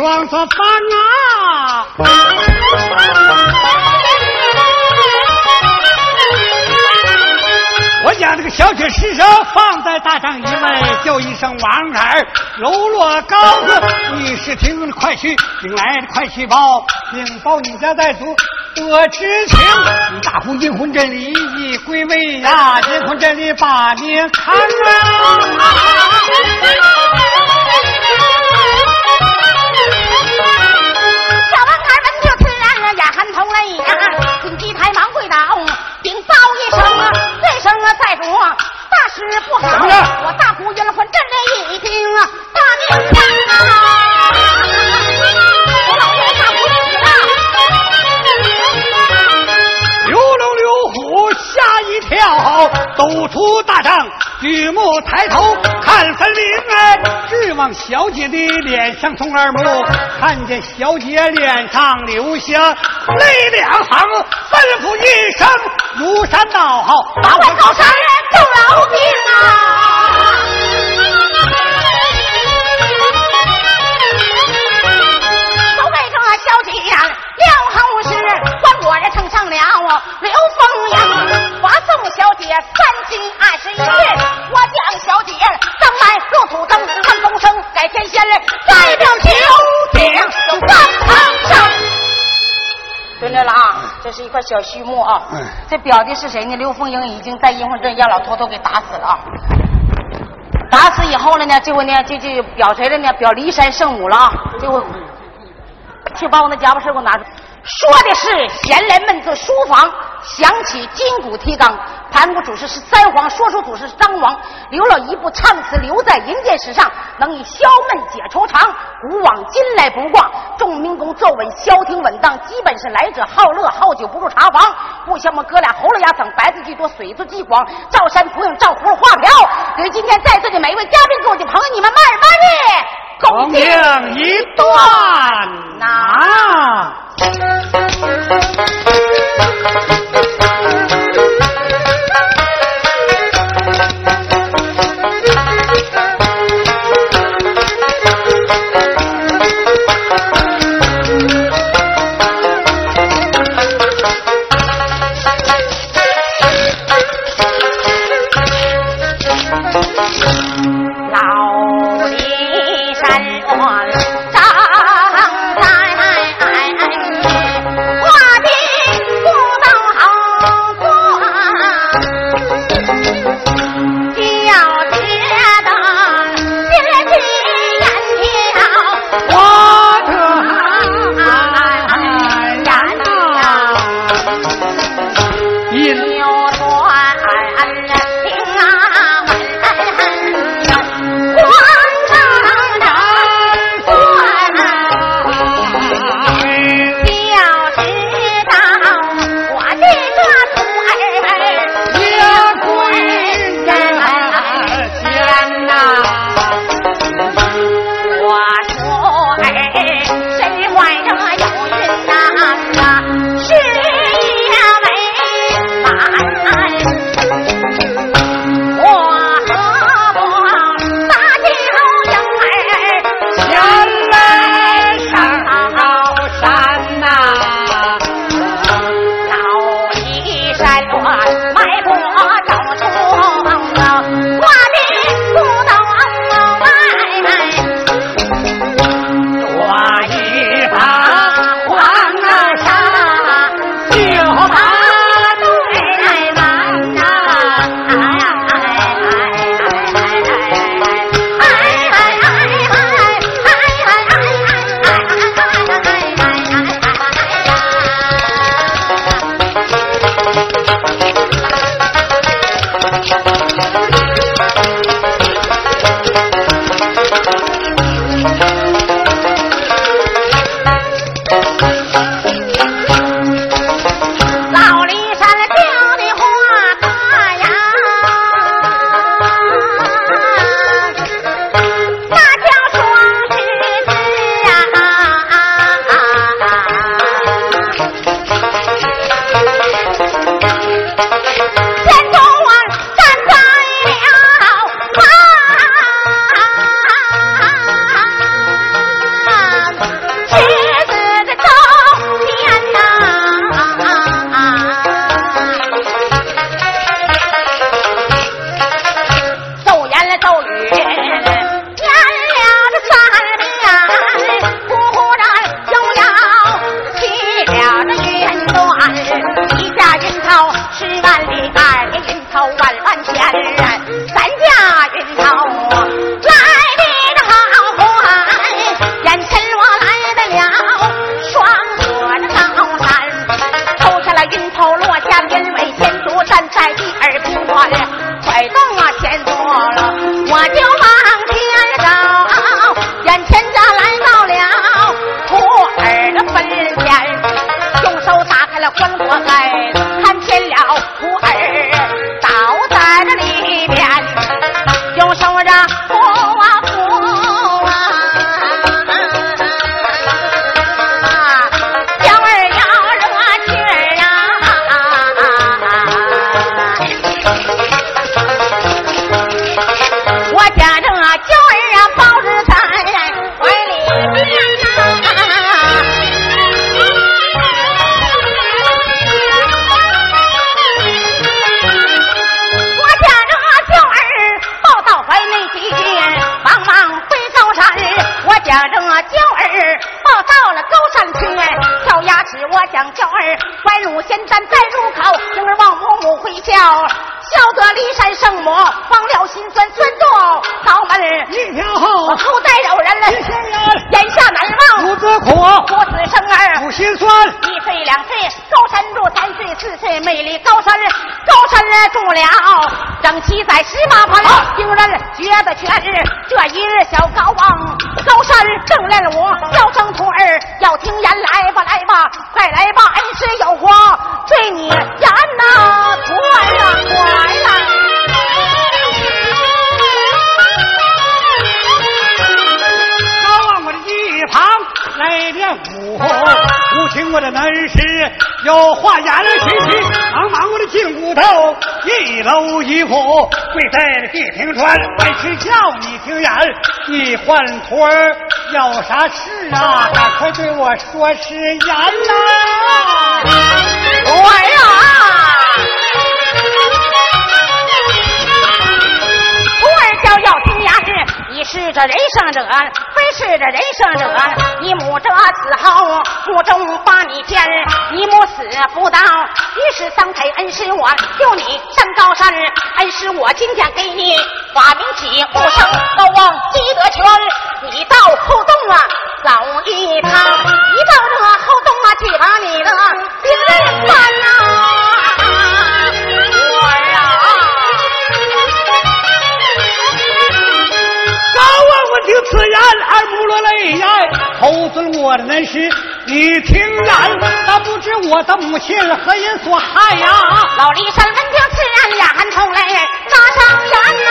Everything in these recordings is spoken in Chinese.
双双房啊。我将这个小曲石手放在大帐以外，叫一声王儿，喽啰高子，你是听快去，领来的快去报，禀报你家寨主得知情，你大呼阴魂阵里已归位呀，阴魂阵里把你看啊！然呀喊痛泪呀，金鸡台忙跪倒，禀报一声啊，这声寨主大事不好，我大呼冤魂阵里已经把命丧啊！跳，走出大帐，举目抬头看分明哎，直往小姐的脸上冲二目，看见小姐脸上流下泪两行，吩咐一声如山倒号，把我高山人我将小姐登来入土登，看公生改天仙，代表九鼎有万堂上。蹲着了啊，这是一块小序幕啊。嗯这表的是谁呢？刘凤英已经在阴魂阵让老头头给打死了啊。打死以后了呢，这回呢，这这表谁了呢？表骊山圣母了啊。这回去把我那家伙事给我拿出来。说的是闲人闷坐书房，想起金鼓提纲，盘古祖师是三皇，说书祖师是张王，留了一部唱词留在人间史上，能以消闷解愁肠。古往今来不挂，众民工坐稳，消停稳当，基本是来者好乐，好酒不入茶房。不像我们哥俩喉咙哑嗓，白字句多，水字句广，照山图影，照葫芦画瓢。给今天在座的每一位嘉宾、各位的朋友，你们慢慢的恭敬一段呐。入仙丹再入口，婴儿望母母回笑，笑得骊山圣母忘了心酸酸度高门一条后后代有人了。眼下难忘不自苦。父子生儿苦心酸，一岁两岁高山住，三岁四岁美丽高山高山住了，正骑在十八盘，行人觉得全是这一日小高王高山正练我叫声徒儿要听言来吧来吧快来吧恩师有话对你言呐徒儿啊快来。来点舞，不听我的男士有话言去去，忙忙我的进屋头一搂一扶，跪在了地平川，为师叫你听言，你换托儿有啥事啊？赶快对我说誓言呐！徒儿是这人生者，非是这人生者。你母这死后，腹中把你见，你母死不到，于是丧配恩师我，救你上高山。恩师我今天给你发明起无声高望积德全，你到后洞啊走一趟，你到这后洞啊去把你的病人看呐、听此言，而不落泪呀！侯尊我的恩师，你听然，但不知我的母亲何因所害呀？老李山闻听此言，眼冲泪扎上眼呐、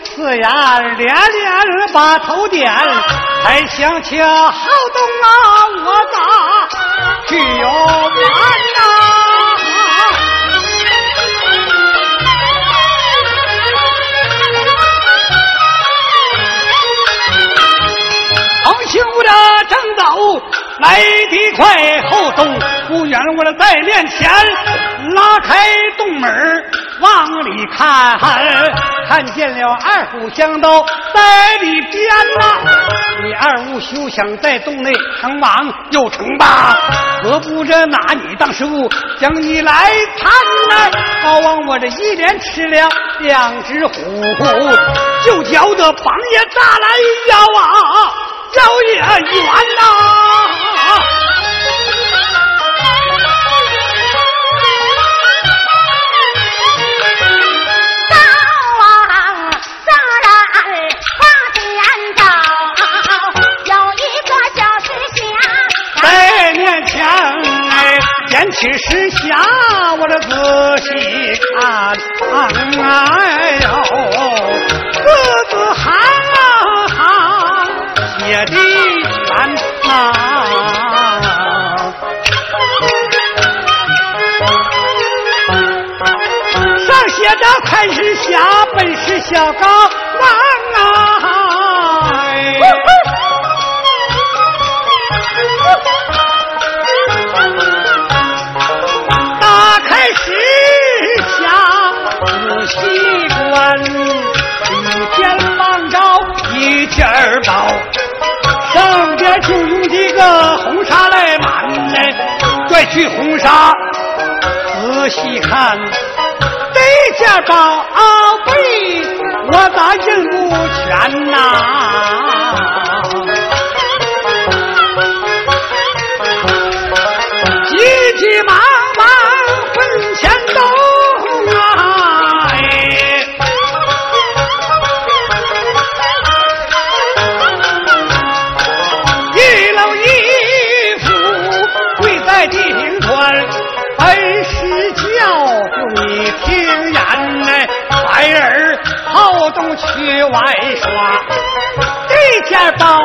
闻听此言，连连把头点，才想起好东啊，我咋去有完呐？横行我的正走，来得快，后动不远我的在面前，拉开洞门儿往里看，看见了二虎相斗在里边呐、你二无休想在洞内成王又成霸，何不这拿你当食物，将你来参呐？好望我这一连吃了两只虎，就觉得帮也炸来腰啊！腰也圆呐、高上写着“快是下，本是小高王啊！”打开石匣，仔细观，一天放着一天儿包，上边就用几个红纱来满嘞，拽去红纱！仔细看，这件宝贝我咋认不全呐？第二刀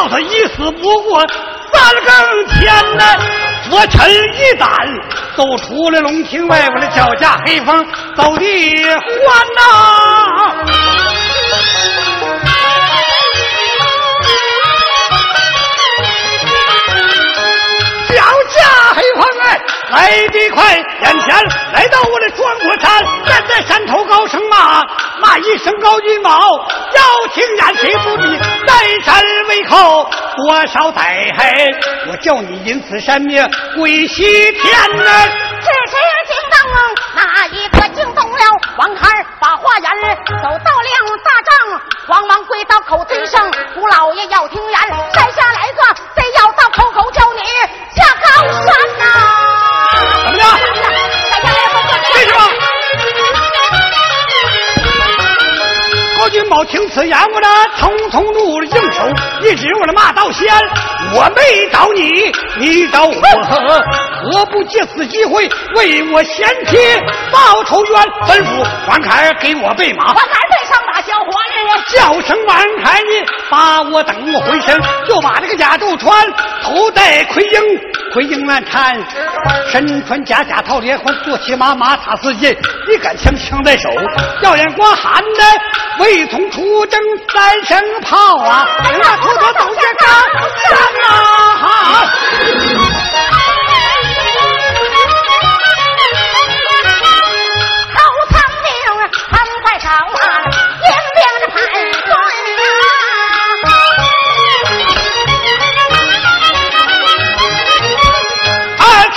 叫他一死不过三更天呐佛尘一胆走出了龙庭外我的脚下黑风走的欢呐。脚下黑风啊来得快，眼前来到我的双国山，站在山头高声骂，骂一声高君宝，要听言谁不比？在山为寇，多少代？我叫你因此山灭，归西天呢？只是惊动那一个惊动了王孩把话言走到了大帐，慌忙跪到口尊声，姑老爷要听言，山下来个贼要到口口叫你下高山呐！么为什么？高君宝听此言，我这匆匆怒了应手，一指我的骂道仙，我没找你，你找我，何不借此机会为我贤妻报仇冤？吩咐黄凯给我备马。王凯备上马，小伙子，叫声王凯，你把我等回身，就把这个甲胄穿，头戴盔缨，盔缨难缠，身穿甲甲套连环，坐骑马马踏四进，一杆枪枪在手，耀眼光寒的未从出征三声炮啊，那头头走下高山啊！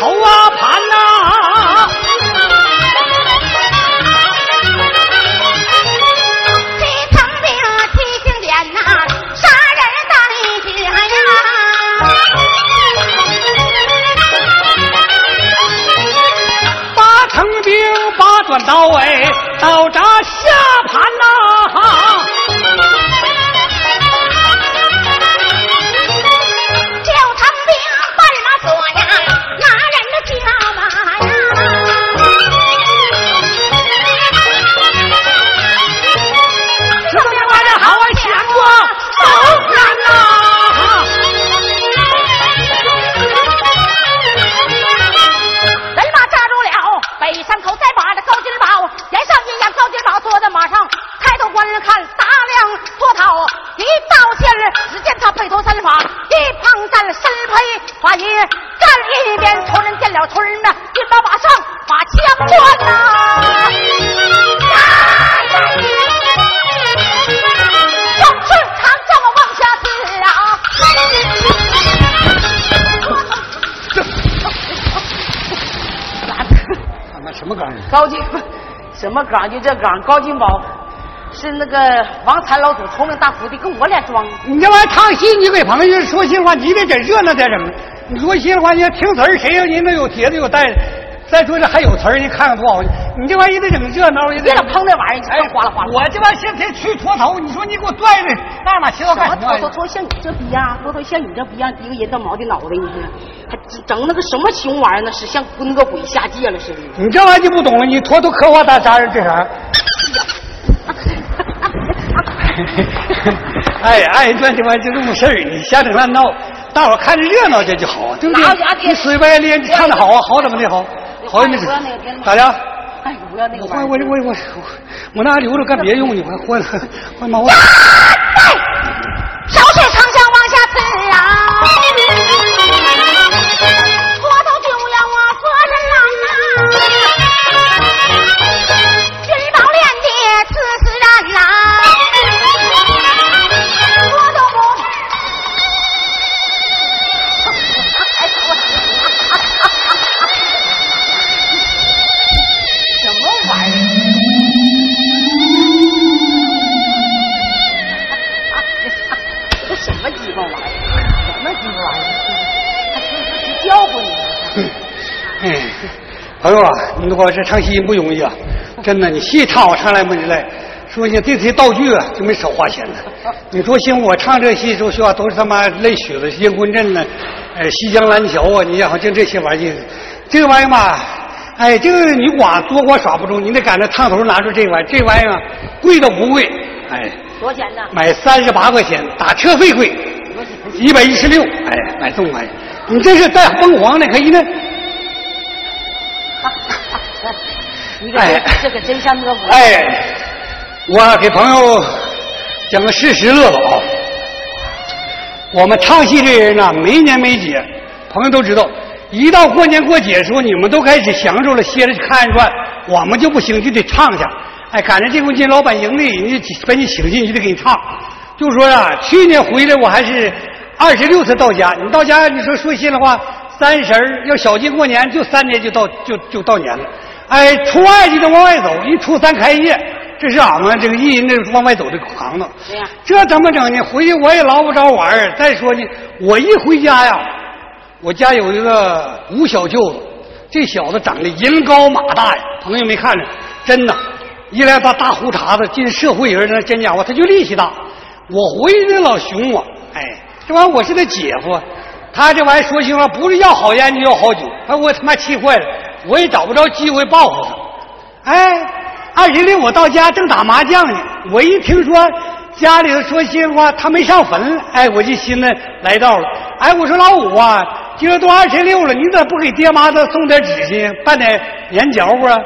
头啊盘呐，七层兵七星点呐，杀人当家呀，八成兵八转刀哎，刀扎下。岗？就这岗。高金宝是那个王禅老祖聪明大徒弟，跟我俩装。你这玩意唱戏，你给朋友说心里话，你得整热闹点什么？你说心里话，你要听词儿，谁要人那有碟子有带？再说这还有词儿，你看看多好！你这玩意儿得整热闹，别老碰那玩意儿，哎，哗啦哗啦。我这玩意儿现在去脱头，你说你给我拽的大马骑到干什么？脱脱脱，像你这逼样，脱脱像你这逼样，一个人到毛的脑袋，你说还整那个什么熊玩意儿呢？是像那个鬼下界了似的。你这玩意儿就不懂了，你脱脱刻画大啥人这啥？哎爱人转这玩意儿就这么事儿，你瞎整乱闹，大伙看着热闹这就好，对不对？你随便练，唱的好啊，好怎么的好？好没事，咋的？哎，不要那个。我我我我我那还留着干别用呢，我还换换毛。烧哎，朋友啊，你如果是唱戏不容易啊，真的，你戏唱好唱来不起来。说你这些道具啊，就没少花钱呢。你说行，我唱这戏时候需要都是他妈泪血的烟棍阵呢，呃，西江蓝桥啊，你想就这些玩意儿，这个玩意儿嘛，哎，这个你光多光耍不中，你得赶着烫头拿出这玩意儿，这玩意儿啊，贵都不贵，哎，多少钱呢？买三十八块钱，打车费贵，一百一十六，哎，买这么玩意儿，你这是带疯狂的，可以呢。你这这可真像那个武哎，我给朋友讲个事实乐吧啊。我们唱戏这人呢，没年没节，朋友都知道，一到过年过节的时候，你们都开始享受了，歇着看一转，我们就不行，就得唱去。哎，赶上这回进老板营里，人家把你请进去，得给你唱。就说啊，去年回来我还是二十六才到家，你到家你说说心里话，三十儿要小进过年，就三年就到就就到年了。哎，初二就得往外走，一初三开业，这是俺们这个一人这往外走的行当。这怎么整呢？回去我也捞不着玩儿。再说呢，我一回家呀，我家有一个五小舅子，这小子长得人高马大呀，朋友没看着，真的，一来把大胡茬子，进社会人那真家伙，他就力气大。我回去老熊我，哎，这玩意我是他姐夫，他这玩意说心话，不是要好烟就要好酒，把我他妈气坏了。我也找不着机会报复他。哎，二十六我到家正打麻将呢，我一听说家里头说心话他没上坟，哎，我就心思来到了。哎，我说老五啊，今儿都二十六了，你咋不给爹妈都送点纸去，办点年嚼啊？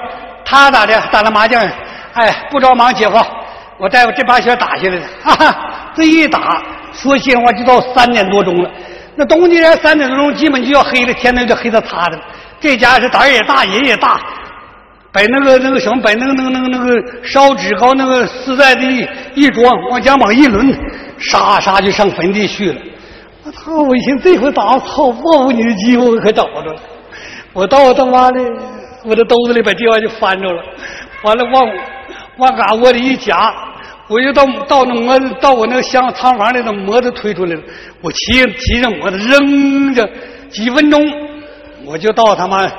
他咋的？打那麻将？哎，不着忙，姐夫，我带我这把血打下来的，哈哈，这一打，说心里话就到三点多钟了。那冬天三点多钟基本就要黑了，天都就黑的擦的。这家是胆儿也大，人也大，把那个那个什么，把那个那个那个那个烧纸膏那个丝带的一一装，往肩膀一抡，沙沙就上坟地去了。我操！我一寻这回打操报复你的机会我可找着了。我到他妈的我的兜子里把电话就翻着了，完了往往嘎窝里一夹，我就到到那磨到我那个箱仓房里头磨子推出来了。我骑骑上磨子扔着几分钟，我就到他妈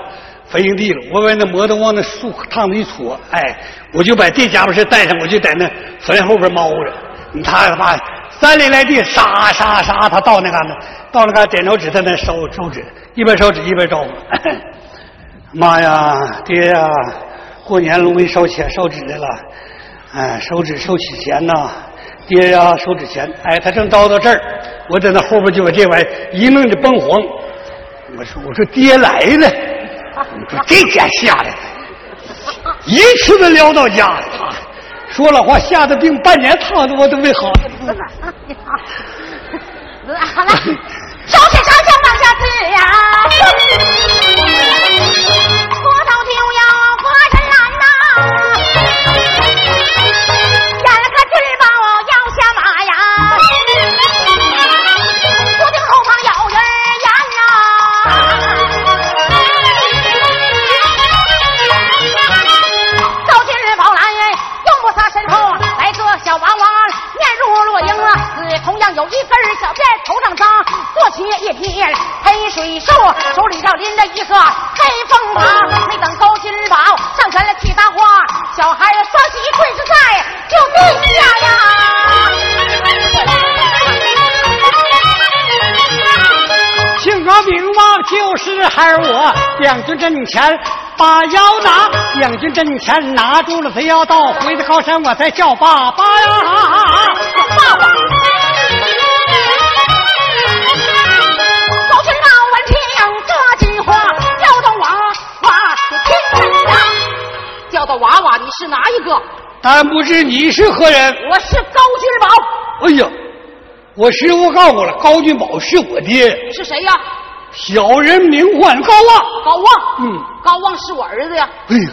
坟营地了。我把那磨子往那树趟子一戳，哎，我就把这家伙事带上，我就在那坟后边猫着。你他他妈三里来地，沙沙沙，他到那嘎达，到那嘎点着纸，在那烧烧纸，一边烧纸一边招呼。妈呀，爹呀，过年了，我给你烧钱烧纸来了，哎，手指收起钱呐，爹呀，收纸钱。哎，他正叨到这儿，我在那后边就把这玩意一弄就崩黄。我说我说爹来了，你说这家吓的，一次子撩到家了。说了话，吓得病半年躺着我都没好。好了，烧钱烧钱往下推呀，黑水兽，手里头拎着一个黑风耙，没等高金宝上前来替他花，小孩双膝跪在就地下呀。姓个名望就是孩儿我，两军阵前把腰拿，两军阵前拿住了贼要到，回到高山我才叫爸爸呀！爸爸。娃娃，你是哪一个？但不知你是何人？我是高金宝，哎呀，我师傅告诉我了，高君宝是我爹，是谁呀？小人名唤高望。高望。嗯，高望是我儿子呀，哎呀，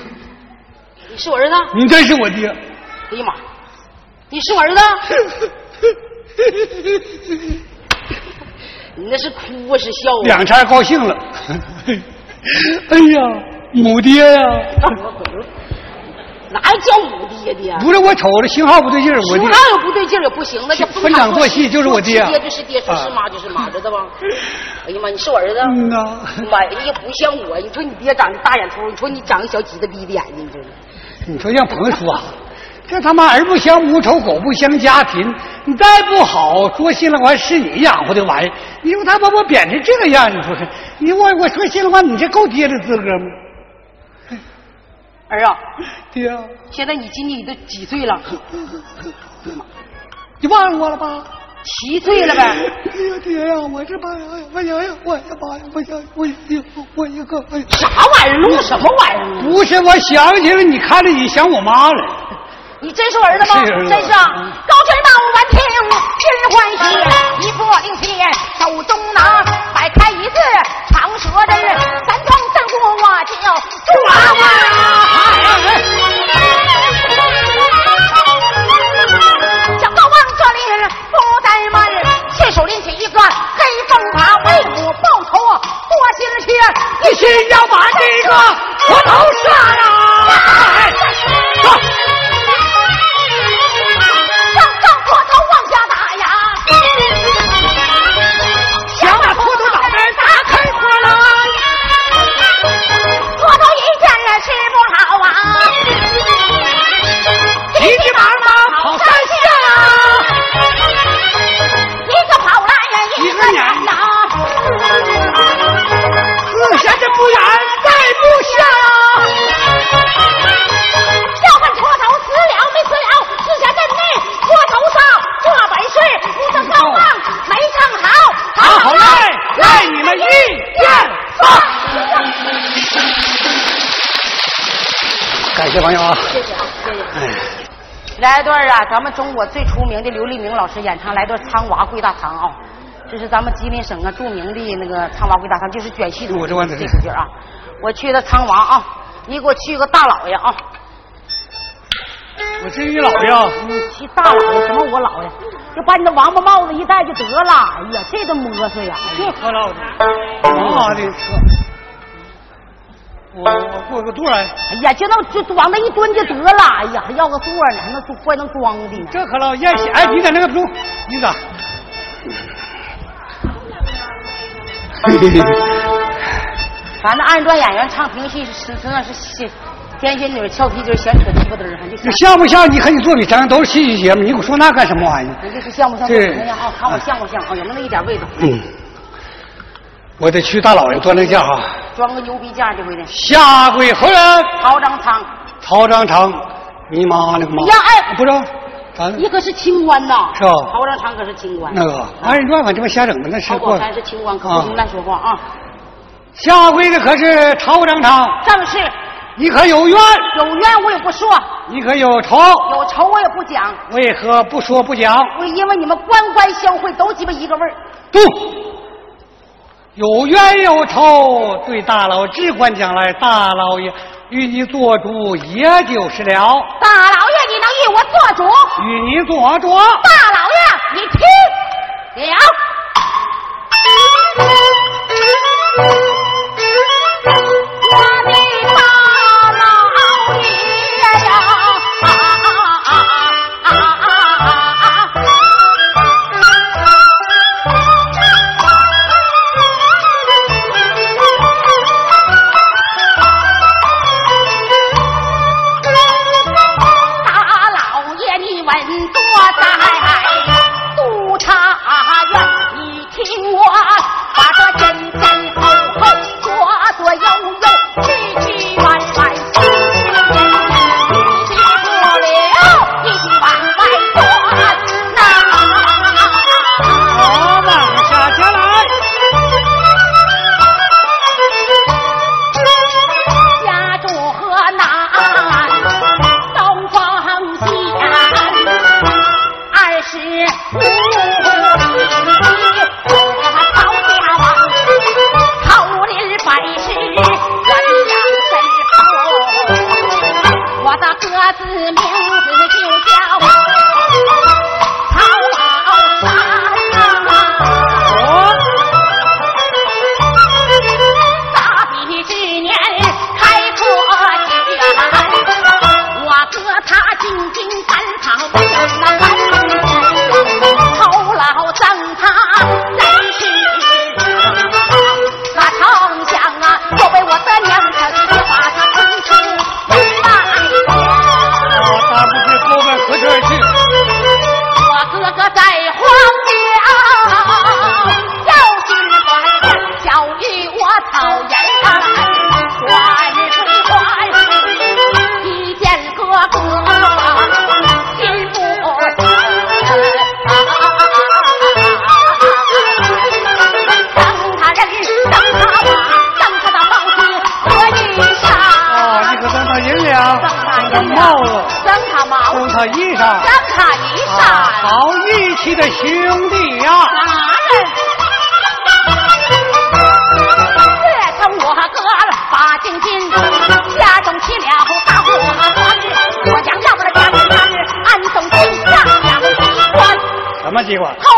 你是我儿子？你真是我爹。哎呀妈，你是我儿子？你那是哭啊是笑啊？两茬高兴了。哎呀，母爹呀！哪叫五爹的呀？不是我瞅着信号不对劲儿，我爹哪有不对劲儿也不行，那叫分场做戏就是我爹爹就是爹，说是妈就是妈，知道吧？哎呀妈，你是我儿子？嗯呐。妈呀，你也不像我，你说你爹长得大眼头，你说你长个小鸡子逼的眼睛，你说你说让朋友说，这他妈儿不相母丑，狗不相家贫，你再不好，说心里话是你养活的玩意儿，你说他把我贬成这个样，你说是？你我我说心里话，你这够爹的资格吗？儿啊，爹啊，现在你今年你都几岁了？你忘了我了吧？七岁了呗？哎呀爹呀，我这妈呀，我呀呀，我呀妈呀，我想我一我一个，哎呀啥玩意儿？录什么玩意儿啊？不是，我想起来，你看着你想我妈了。你真是我儿子吗？是真是啊！高君宝闻听心欢喜，一波令箭手中拿，摆开一字长舌针，三庄正过我就住娃娃。小高望这里不怠慢，信手拎起一个黑风耙，为母报仇多心切，一心要把这个活头杀了。我操咱们中国最出名的刘立明老师演唱来段《苍娃跪大堂》啊，这是咱们吉林省啊著名的那个苍娃跪大堂，就是卷戏的这我这玩意儿首曲啊。我去的苍娃啊，你给我去个大老爷啊，我是你老爷，你去大老爷什么我老爷，就把你那王八帽子一戴就得了。哎呀，这都摸索呀！这可老的，妈的过个座，哎呀，就那就往那一蹲就得了。哎呀，还要个座呢，还能怪能装的呢。这可老艳喜。哎，你在那个中，你咋？反正二人转演员唱评戏是实实在是戏，天仙女、俏皮筋、闲扯鸡巴嘚儿，还就你像不像？你和你作比咱都是戏剧节目，你给我说那干什么玩意儿？人家是像不像？对那样啊，看我像不像啊？有没有那一点味道？嗯，我得去大老爷端那架啊。装个牛逼架这回的。下跪何人？曹章仓，曹章成，你妈那个妈！呀哎不是，咱你可是清官呐？是吧曹章仓可是清官。那个二人转，反正这么瞎整的，那是过曹宝。山是清官，可不能乱说话啊。下跪的可是曹章成，正是你可有冤？有冤我也不说，你可有仇？有仇我也不讲。为何不说不讲？我因为你们官官相会都鸡巴一个味儿。不，有冤有仇，对大老只管讲来，大老爷与你做主也就是了。大老爷，你能与我做主？与你做主，大老爷，你听了。计划。好。